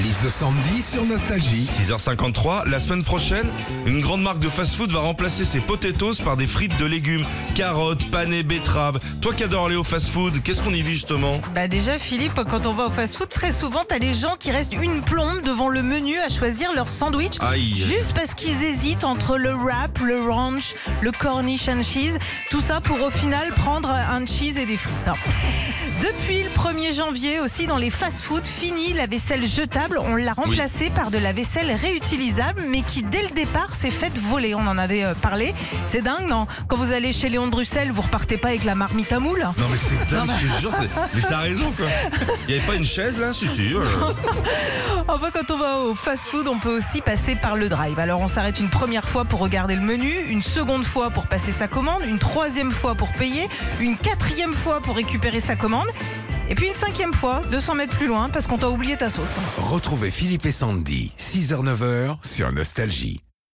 Liste de Sandy sur Nostalgie. 6h53, la semaine prochaine, une grande marque de fast-food va remplacer ses potatoes par des frites de légumes, carottes, panais, betteraves. Toi qui adores aller au fast-food, qu'est-ce qu'on y vit justement? Bah déjà Philippe, quand on va au fast-food, très souvent t'as les gens qui restent une plombe devant le menu à choisir leur sandwich, Aïe. juste parce qu'ils hésitent entre le wrap, le ranch, le cornish and cheese, tout ça pour au final prendre un cheese et des frites. Depuis le 1er janvier aussi dans les fast-foods, fini la vaisselle jetable, on l'a remplacée par de la vaisselle réutilisable, mais qui dès le départ s'est faite voler. On en avait euh, parlé. C'est dingue, non? Quand vous allez chez Léon de Bruxelles, vous repartez pas avec la marmite à moule? Non mais c'est dingue, je te jure, mais t'as raison quoi. Il y avait pas une chaise là? Si si. euh. Enfin, quand on va au fast-food, on peut aussi passer par le drive. Alors, on s'arrête une première fois pour regarder le menu, une seconde fois pour passer sa commande, une troisième fois pour payer, une quatrième fois pour récupérer sa commande, et puis une cinquième fois, 200 mètres plus loin, parce qu'on t'a oublié ta sauce. Retrouvez Philippe et Sandy, 6h-9h sur Nostalgie.